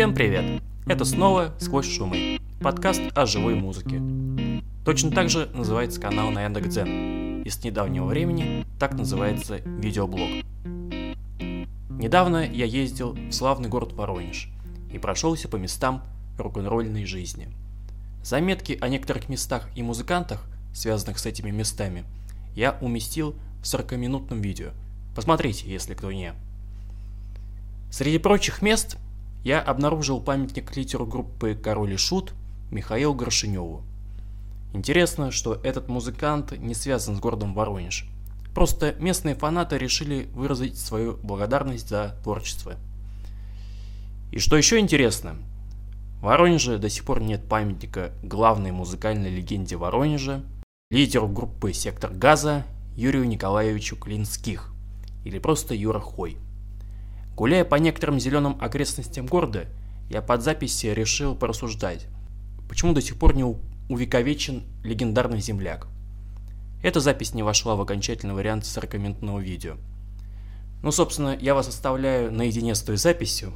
Всем привет! Это снова «Сквозь шумы» – подкаст о живой музыке. Точно так же называется канал на Яндекс.Дзен, и с недавнего времени так называется видеоблог. Недавно я ездил в славный город Воронеж и прошелся по местам рок-н-ролльной жизни. Заметки о некоторых местах и музыкантах, связанных с этими местами, я уместил в 40-минутном видео. Посмотрите, если кто не. Среди прочих мест я обнаружил памятник лидеру группы «Король и Шут» Михаилу Горшиневу. Интересно, что этот музыкант не связан с городом Воронеж. Просто местные фанаты решили выразить свою благодарность за творчество. И что еще интересно, в Воронеже до сих пор нет памятника главной музыкальной легенде Воронежа, лидеру группы «Сектор газа» Юрию Николаевичу Клинских, или просто Юра Хой – Гуляя по некоторым зеленым окрестностям города, я под записи решил порассуждать, почему до сих пор не увековечен легендарный земляк. Эта запись не вошла в окончательный вариант 40-минутного видео. Ну, собственно, я вас оставляю наедине с той записью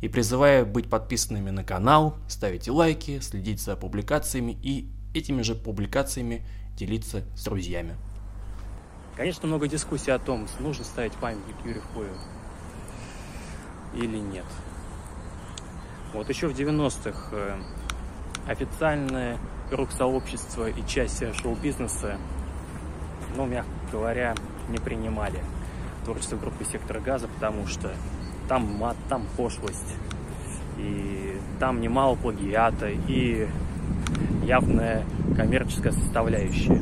и призываю быть подписанными на канал, ставить лайки, следить за публикациями и этими же публикациями делиться с друзьями. Конечно, много дискуссий о том, нужно ставить памятник Юрию Хою или нет. Вот еще в 90-х э, официальное рок-сообщество и часть шоу-бизнеса, ну, мягко говоря, не принимали творчество группы «Сектор газа», потому что там мат, там пошлость, и там немало плагиата, и явная коммерческая составляющая.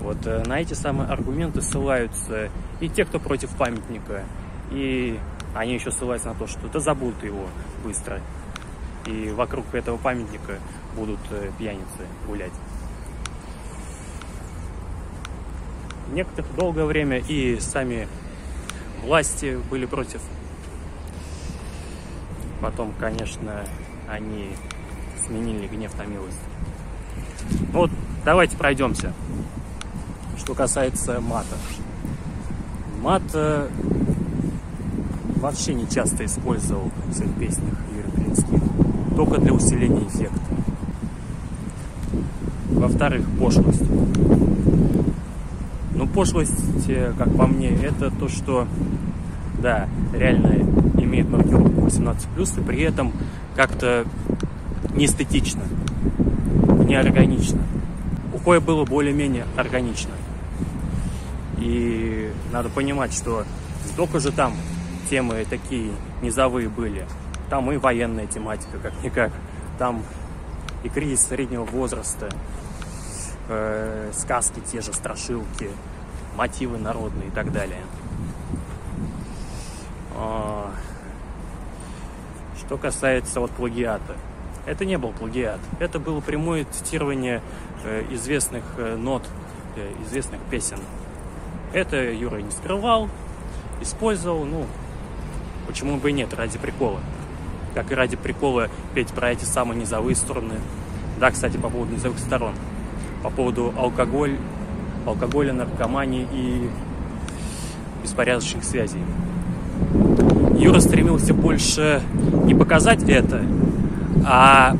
Вот э, на эти самые аргументы ссылаются и те, кто против памятника, и они еще ссылаются на то, что да забудут его быстро. И вокруг этого памятника будут э, пьяницы гулять. Некоторых долгое время и сами власти были против. Потом, конечно, они сменили гнев на милость. Вот, давайте пройдемся. Что касается мата. Мат э, вообще не часто использовал в своих песнях Юрий только для усиления эффекта. Во-вторых, пошлость. Ну, пошлость, э, как по мне, это то, что, да, реально имеет маркировку 18+, и при этом как-то неэстетично, неорганично. У Коя было более-менее органично. И надо понимать, что столько же там темы такие низовые были. Там и военная тематика, как-никак. Там и кризис среднего возраста, э, сказки те же, страшилки, мотивы народные и так далее. А, что касается вот плагиата. Это не был плагиат. Это было прямое цитирование э, известных э, нот, э, известных песен. Это Юра не скрывал, использовал, ну, Почему бы и нет, ради прикола. Как и ради прикола петь про эти самые низовые стороны. Да, кстати, по поводу низовых сторон. По поводу алкоголь, алкоголя, наркомании и беспорядочных связей. Юра стремился больше не показать это, а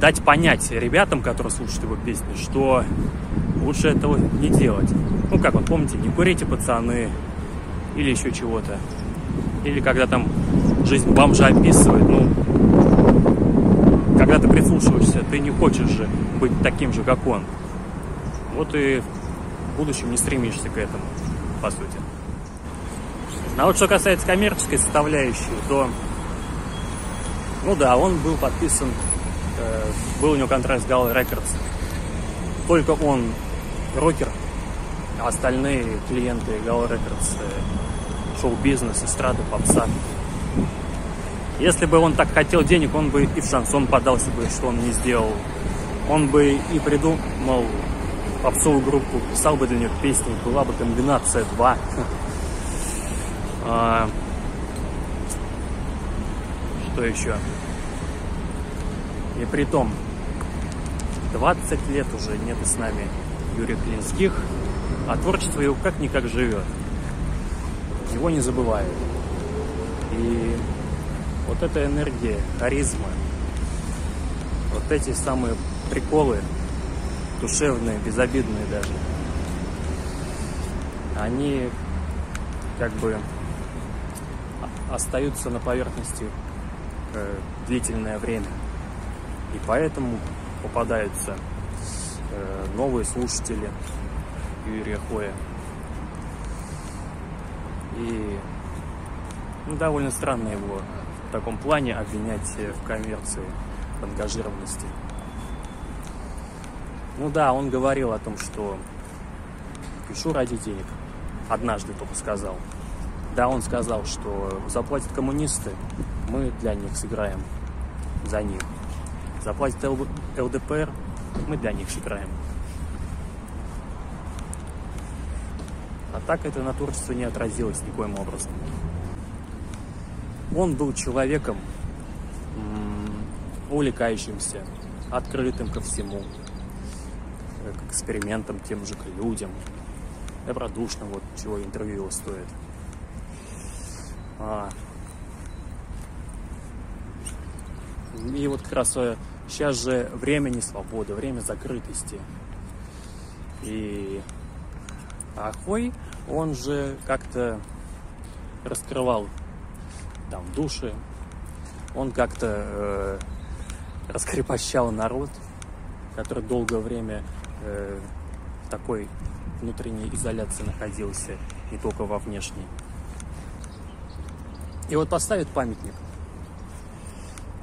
дать понять ребятам, которые слушают его песни, что лучше этого не делать. Ну, как вот помните, не курите, пацаны, или еще чего-то. Или когда там жизнь бомжа описывает, ну, когда ты прислушиваешься, ты не хочешь же быть таким же, как он. Вот и в будущем не стремишься к этому, по сути. А вот что касается коммерческой составляющей, то, ну да, он был подписан, э, был у него контракт с Gal Records. Только он рокер, а остальные клиенты Gal Records э, шоу-бизнес, эстрада, попса. Если бы он так хотел денег, он бы и в шансон подался бы, что он не сделал. Он бы и придумал попсовую группу, писал бы для них песни, была бы комбинация 2. А, что еще? И при том, 20 лет уже нет с нами Юрия Клинских, а творчество его как-никак живет его не забывают. И вот эта энергия, харизма, вот эти самые приколы, душевные, безобидные даже, они как бы остаются на поверхности э, длительное время. И поэтому попадаются э, новые слушатели Юрия Хоя. И ну, довольно странно его в таком плане обвинять в коммерции, в ангажированности. Ну да, он говорил о том, что пишу ради денег. Однажды только сказал. Да, он сказал, что заплатят коммунисты, мы для них сыграем за них. Заплатит ЛДПР, мы для них сыграем. А так это на творчестве не отразилось никоим образом. Он был человеком, увлекающимся, открытым ко всему, к экспериментам, тем же к людям, добродушным, вот чего интервью его стоит. А. И вот как раз сейчас же время не свободы, время закрытости. И Ахой, он же как-то раскрывал там души, он как-то э, раскрепощал народ, который долгое время э, в такой внутренней изоляции находился, не только во внешней. И вот поставит памятник.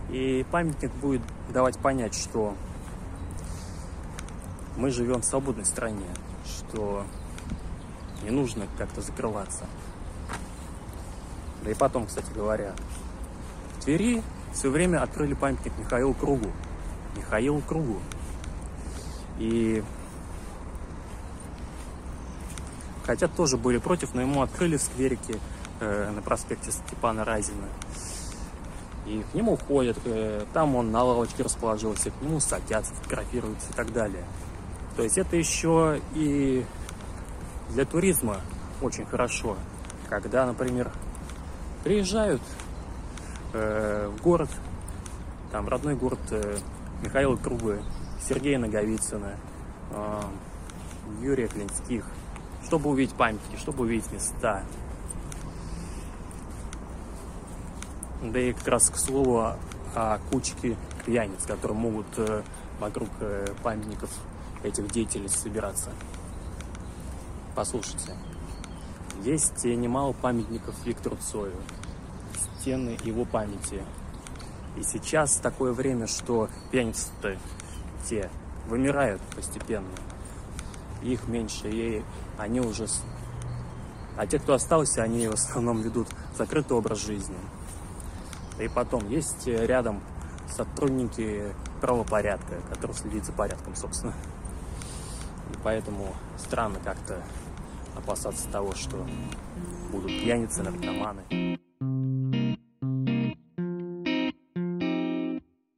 И памятник будет давать понять, что мы живем в свободной стране, что не нужно как-то закрываться. Да и потом, кстати говоря, в Твери все время открыли памятник Михаилу Кругу. Михаилу Кругу. И хотя тоже были против, но ему открыли в скверике э, на проспекте Степана Разина. И к нему ходят, э, там он на лавочке расположился, к нему садятся, фотографируются и так далее. То есть это еще и для туризма очень хорошо, когда, например, приезжают э, в город, там родной город э, Михаила Трубы, Сергея Наговицына, э, Юрия Клинских, чтобы увидеть памятники, чтобы увидеть места, Да и как раз к слову о, кучке пьяниц, которые могут э, вокруг э, памятников этих деятелей собираться. Послушайте, есть немало памятников Виктору Цою, стены его памяти. И сейчас такое время, что пьяницы-то те вымирают постепенно. Их меньше, и они уже... А те, кто остался, они в основном ведут закрытый образ жизни. И потом есть рядом сотрудники правопорядка, которые следят за порядком, собственно. Поэтому странно как-то опасаться того, что будут пьяницы, наркоманы.